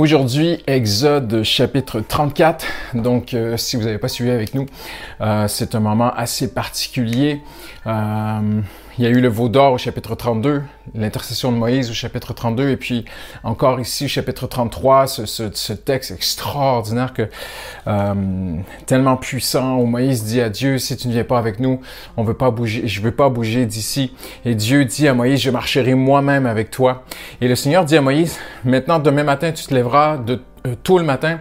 Aujourd'hui, Exode chapitre 34. Donc, euh, si vous n'avez pas suivi avec nous, euh, c'est un moment assez particulier. Euh, il y a eu le veau d'or au chapitre 32, l'intercession de Moïse au chapitre 32, et puis encore ici au chapitre 33, ce, ce, ce texte extraordinaire que tellement puissant où Moïse dit à Dieu si tu ne viens pas avec nous, on veut pas bouger, je veux pas bouger d'ici. Et Dieu dit à Moïse je marcherai moi-même avec toi. Et le Seigneur dit à Moïse maintenant demain matin tu te lèveras de euh, tôt le matin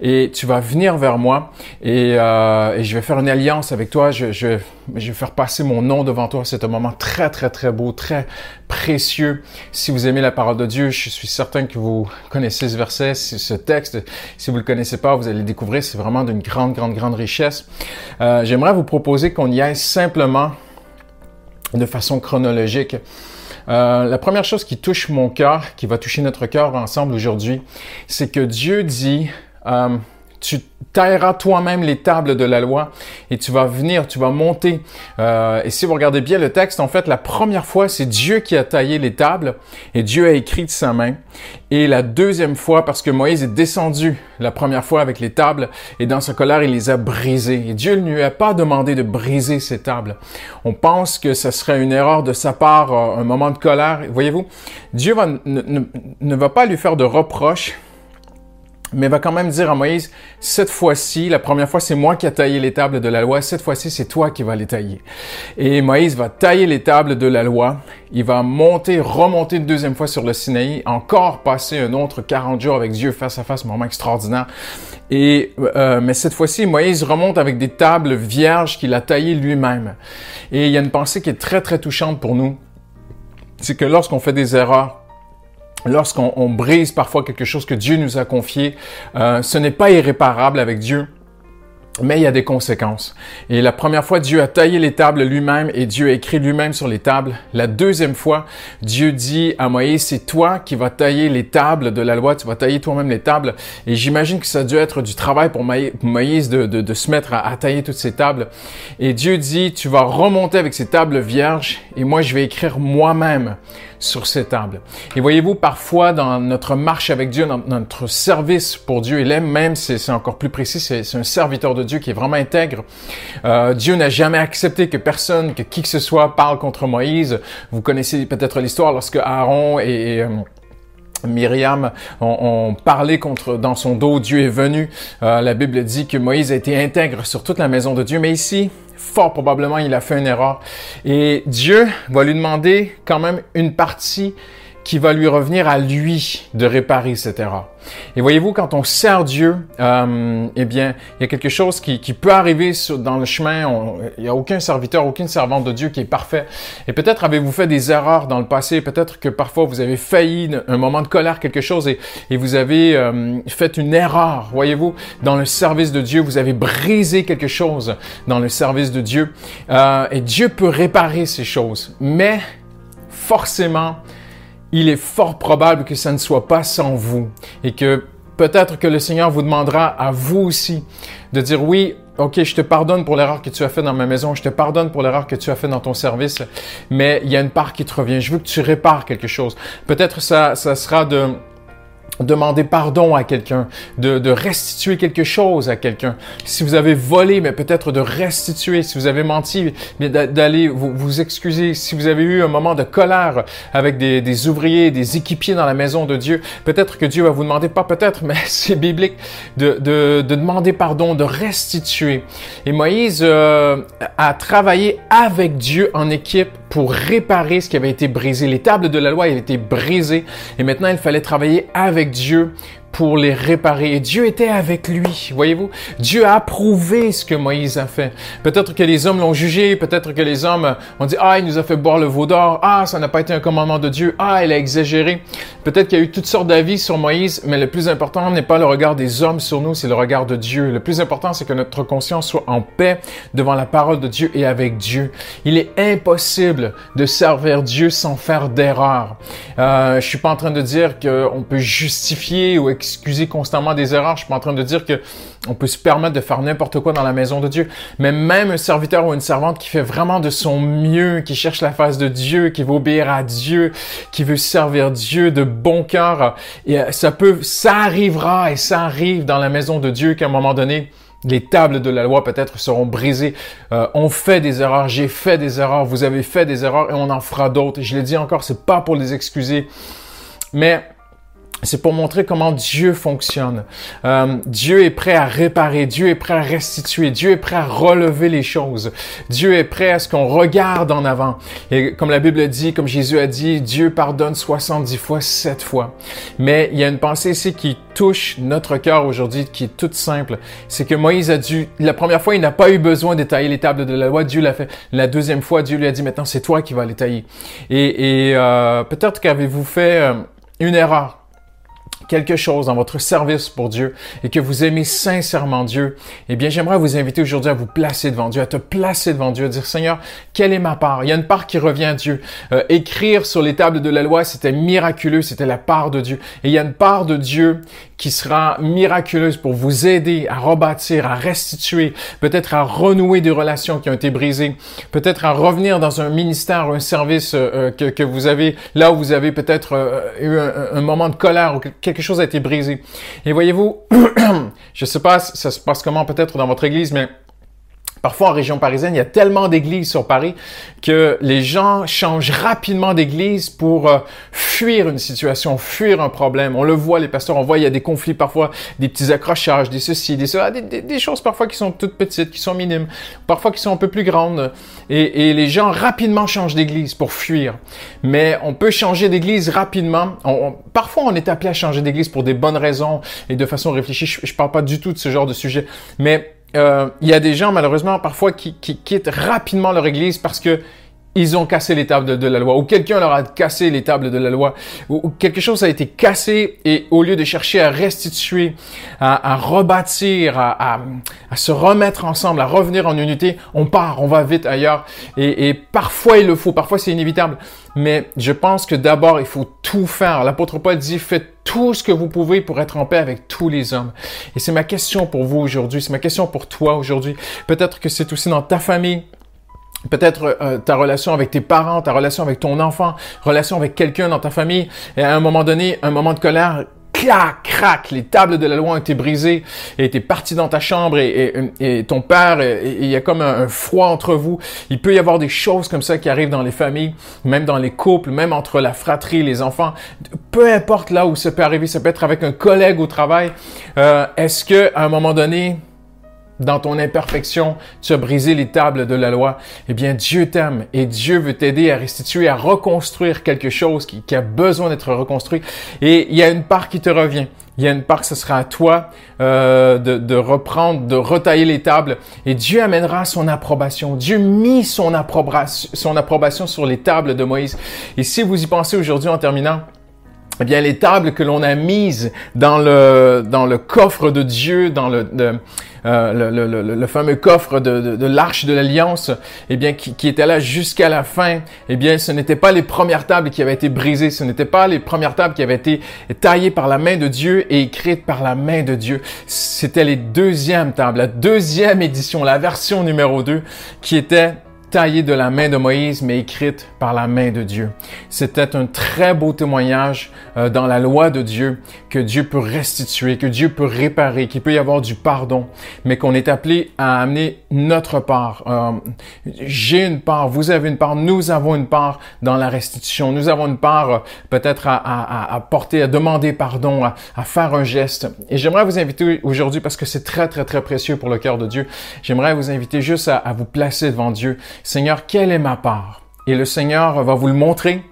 et tu vas venir vers moi et, euh, et je vais faire une alliance avec toi. Je, je, je, vais faire passer mon nom devant toi. C'est un moment très, très, très beau, très précieux. Si vous aimez la parole de Dieu, je suis certain que vous connaissez ce verset, ce texte. Si vous le connaissez pas, vous allez le découvrir. C'est vraiment d'une grande, grande, grande richesse. Euh, J'aimerais vous proposer qu'on y aille simplement de façon chronologique. Euh, la première chose qui touche mon cœur, qui va toucher notre cœur ensemble aujourd'hui, c'est que Dieu dit, euh, tu tailleras toi-même les tables de la loi et tu vas venir, tu vas monter. Euh, et si vous regardez bien le texte, en fait, la première fois, c'est Dieu qui a taillé les tables et Dieu a écrit de sa main. Et la deuxième fois, parce que Moïse est descendu la première fois avec les tables et dans sa colère, il les a brisées. Et Dieu ne lui a pas demandé de briser ces tables. On pense que ce serait une erreur de sa part, euh, un moment de colère. Voyez-vous, Dieu ne, ne va pas lui faire de reproches mais va quand même dire à Moïse, cette fois-ci, la première fois, c'est moi qui ai taillé les tables de la loi, cette fois-ci, c'est toi qui vas les tailler. Et Moïse va tailler les tables de la loi, il va monter, remonter une deuxième fois sur le Sinaï, encore passer un autre 40 jours avec Dieu face à face, moment extraordinaire. Et, euh, mais cette fois-ci, Moïse remonte avec des tables vierges qu'il a taillées lui-même. Et il y a une pensée qui est très, très touchante pour nous. C'est que lorsqu'on fait des erreurs, lorsqu'on brise parfois quelque chose que Dieu nous a confié, euh, ce n'est pas irréparable avec Dieu. Mais il y a des conséquences. Et la première fois, Dieu a taillé les tables lui-même et Dieu a écrit lui-même sur les tables. La deuxième fois, Dieu dit à Moïse, c'est toi qui vas tailler les tables de la loi, tu vas tailler toi-même les tables. Et j'imagine que ça a dû être du travail pour Moïse de, de, de se mettre à, à, tailler toutes ces tables. Et Dieu dit, tu vas remonter avec ces tables vierges et moi je vais écrire moi-même sur ces tables. Et voyez-vous, parfois dans notre marche avec Dieu, dans notre service pour Dieu, il aime même, c'est encore plus précis, c'est un serviteur de Dieu qui est vraiment intègre. Euh, Dieu n'a jamais accepté que personne, que qui que ce soit parle contre Moïse. Vous connaissez peut-être l'histoire lorsque Aaron et, euh, Myriam ont, parlé contre dans son dos, Dieu est venu. Euh, la Bible dit que Moïse a été intègre sur toute la maison de Dieu, mais ici, fort probablement, il a fait une erreur. Et Dieu va lui demander quand même une partie qui va lui revenir à lui de réparer cette erreur. Et voyez-vous, quand on sert Dieu, euh, eh bien, il y a quelque chose qui, qui peut arriver dans le chemin. il n'y a aucun serviteur, aucune servante de Dieu qui est parfait. Et peut-être avez-vous fait des erreurs dans le passé. Peut-être que parfois vous avez failli un moment de colère, quelque chose, et, et vous avez euh, fait une erreur. Voyez-vous, dans le service de Dieu, vous avez brisé quelque chose dans le service de Dieu. Euh, et Dieu peut réparer ces choses. Mais forcément, il est fort probable que ça ne soit pas sans vous et que peut-être que le Seigneur vous demandera à vous aussi de dire oui, OK, je te pardonne pour l'erreur que tu as fait dans ma maison, je te pardonne pour l'erreur que tu as fait dans ton service, mais il y a une part qui te revient. Je veux que tu répares quelque chose. Peut-être ça, ça sera de demander pardon à quelqu'un, de, de, restituer quelque chose à quelqu'un. Si vous avez volé, mais peut-être de restituer. Si vous avez menti, d'aller vous, vous, excuser. Si vous avez eu un moment de colère avec des, des, ouvriers, des équipiers dans la maison de Dieu, peut-être que Dieu va vous demander, pas peut-être, mais c'est biblique, de, de, de, demander pardon, de restituer. Et Moïse euh, a travaillé avec Dieu en équipe pour réparer ce qui avait été brisé. Les tables de la loi, elles étaient brisées et maintenant il fallait travailler avec Dieu pour les réparer. Et Dieu était avec lui, voyez-vous. Dieu a approuvé ce que Moïse a fait. Peut-être que les hommes l'ont jugé, peut-être que les hommes ont dit, ah, il nous a fait boire le veau d'or, ah, ça n'a pas été un commandement de Dieu, ah, il a exagéré. Peut-être qu'il y a eu toutes sortes d'avis sur Moïse, mais le plus important n'est pas le regard des hommes sur nous, c'est le regard de Dieu. Le plus important, c'est que notre conscience soit en paix devant la parole de Dieu et avec Dieu. Il est impossible de servir Dieu sans faire d'erreur. Euh, je suis pas en train de dire qu'on peut justifier ou excuser constamment des erreurs. Je suis pas en train de dire que on peut se permettre de faire n'importe quoi dans la maison de Dieu. Mais même un serviteur ou une servante qui fait vraiment de son mieux, qui cherche la face de Dieu, qui veut obéir à Dieu, qui veut servir Dieu de bon cœur, euh, ça peut, ça arrivera et ça arrive dans la maison de Dieu qu'à un moment donné, les tables de la loi peut-être seront brisées. Euh, on fait des erreurs, j'ai fait des erreurs, vous avez fait des erreurs et on en fera d'autres. Je l'ai dit encore, c'est pas pour les excuser, mais c'est pour montrer comment Dieu fonctionne. Euh, Dieu est prêt à réparer, Dieu est prêt à restituer, Dieu est prêt à relever les choses. Dieu est prêt à ce qu'on regarde en avant. Et comme la Bible dit, comme Jésus a dit, Dieu pardonne 70 fois, 7 fois. Mais il y a une pensée ici qui touche notre cœur aujourd'hui, qui est toute simple. C'est que Moïse a dû, la première fois, il n'a pas eu besoin de tailler les tables de la loi, Dieu l'a fait. La deuxième fois, Dieu lui a dit, maintenant c'est toi qui vas les tailler. Et, et euh, peut-être qu'avez-vous fait euh, une erreur quelque chose dans votre service pour Dieu et que vous aimez sincèrement Dieu, eh bien, j'aimerais vous inviter aujourd'hui à vous placer devant Dieu, à te placer devant Dieu, à dire, Seigneur, quelle est ma part? Il y a une part qui revient à Dieu. Euh, écrire sur les tables de la loi, c'était miraculeux, c'était la part de Dieu. Et il y a une part de Dieu qui sera miraculeuse pour vous aider à rebâtir, à restituer, peut-être à renouer des relations qui ont été brisées, peut-être à revenir dans un ministère, un service euh, euh, que, vous avez, là où vous avez peut-être eu un, moment de colère ou quelque quelque chose a été brisé. Et voyez-vous, je ne sais pas, ça se passe comment peut-être dans votre église, mais Parfois, en région parisienne, il y a tellement d'églises sur Paris que les gens changent rapidement d'église pour euh, fuir une situation, fuir un problème. On le voit, les pasteurs, on voit, il y a des conflits parfois, des petits accrochages, des ceci, des cela, des, choses parfois qui sont toutes petites, qui sont minimes, parfois qui sont un peu plus grandes. Et, les gens rapidement changent d'église pour fuir. Mais on peut changer d'église rapidement. parfois, on est appelé à changer d'église pour des bonnes raisons et de façon réfléchie. Je, ne parle pas du tout de ce genre de sujet. Mais euh, il y a des gens malheureusement parfois qui, qui, quittent rapidement leur église parce que ils ont cassé les tables de, la loi, ou quelqu'un leur a cassé les tables de la loi, ou, quelque chose a été cassé, et au lieu de chercher à restituer, à, rebâtir, à, se remettre ensemble, à revenir en unité, on part, on va vite ailleurs, et, et parfois il le faut, parfois c'est inévitable, mais je pense que d'abord il faut tout faire. L'apôtre Paul dit, faites tout ce que vous pouvez pour être en paix avec tous les hommes. Et c'est ma question pour vous aujourd'hui, c'est ma question pour toi aujourd'hui. Peut-être que c'est aussi dans ta famille, peut-être euh, ta relation avec tes parents, ta relation avec ton enfant, relation avec quelqu'un dans ta famille, et à un moment donné, un moment de colère, clac, crac, les tables de la loi ont été brisées et t'es parti dans ta chambre et, ton père, il y a comme un, froid entre vous. Il peut y avoir des choses comme ça qui arrivent dans les familles, même dans les couples, même entre la fratrie, les enfants. Peu importe là où ça peut arriver, ça peut être avec un collègue au travail. Euh, est-ce que à un moment donné, dans ton imperfection, tu as brisé les tables de la loi, eh bien Dieu t'aime et Dieu veut t'aider à restituer, à reconstruire quelque chose qui, a besoin d'être reconstruit. Et il y a une part qui te revient. Il y a une part que ce sera à toi euh, de, de, reprendre, de retailler les tables. Et Dieu amènera son approbation. Dieu mit son approbation, son approbation sur les tables de Moïse. Et si vous y pensez aujourd'hui en terminant, eh bien, les tables que l'on a mises dans le, dans le coffre de Dieu, dans le, euh, le, le, le, fameux coffre de, de, l'arche de l'alliance, eh bien, qui, qui était là jusqu'à la fin, eh bien, ce n'étaient pas les premières tables qui avaient été brisées, ce n'étaient pas les premières tables qui avaient été taillées par la main de Dieu et écrites par la main de Dieu. C'était les deuxièmes tables, la deuxième édition, la version numéro 2, qui était taillée de la main de Moïse, mais écrite par la main de Dieu. C'était un très beau témoignage euh, dans la loi de Dieu que Dieu peut restituer, que Dieu peut réparer, qu'il peut y avoir du pardon, mais qu'on est appelé à amener notre part. Euh, j'ai une part, vous avez une part, nous avons une part dans la restitution. Nous avons une part euh, peut-être à, à, à, porter, à demander pardon, à, à faire un geste. Et j'aimerais vous inviter aujourd'hui, parce que c'est très, très, très précieux pour le cœur de Dieu, j'aimerais vous inviter juste à, à vous placer devant Dieu Seigneur, quelle est ma part? Et le Seigneur va vous le montrer.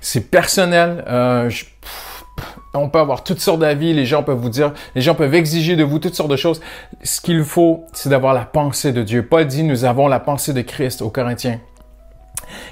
C'est personnel. Euh, on peut avoir toutes sortes d'avis, les gens peuvent vous dire, les gens peuvent exiger de vous toutes sortes de choses. Ce qu'il faut, c'est d'avoir la pensée de Dieu. Paul dit, nous avons la pensée de Christ aux Corinthiens.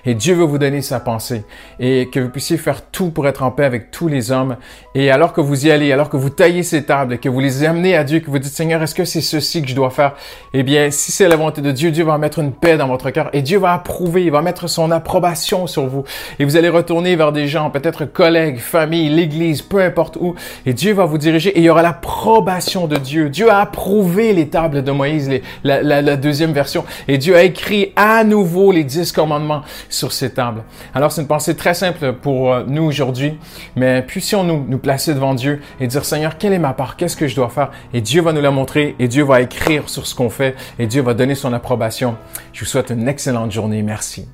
Et Dieu veut vous donner sa pensée et que vous puissiez faire tout pour être en paix avec tous les hommes. Et alors que vous y allez, alors que vous taillez ces tables, que vous les amenez à Dieu, que vous dites Seigneur, est-ce que c'est ceci que je dois faire? Eh bien, si c'est la volonté de Dieu, Dieu va mettre une paix dans votre cœur et Dieu va approuver, il va mettre son approbation sur vous. Et vous allez retourner vers des gens, peut-être collègues, famille, l'église, peu importe où. Et Dieu va vous diriger et il y aura l'approbation de Dieu. Dieu a approuvé les tables de Moïse, la deuxième version. Et Dieu a écrit à nouveau les dix commandements sur ces tables. Alors, c'est une pensée très simple pour euh, nous aujourd'hui, mais puissions-nous nous placer devant Dieu et dire, Seigneur, quelle est ma part? Qu'est-ce que je dois faire? Et Dieu va nous la montrer et Dieu va écrire sur ce qu'on fait et Dieu va donner son approbation. Je vous souhaite une excellente journée. Merci.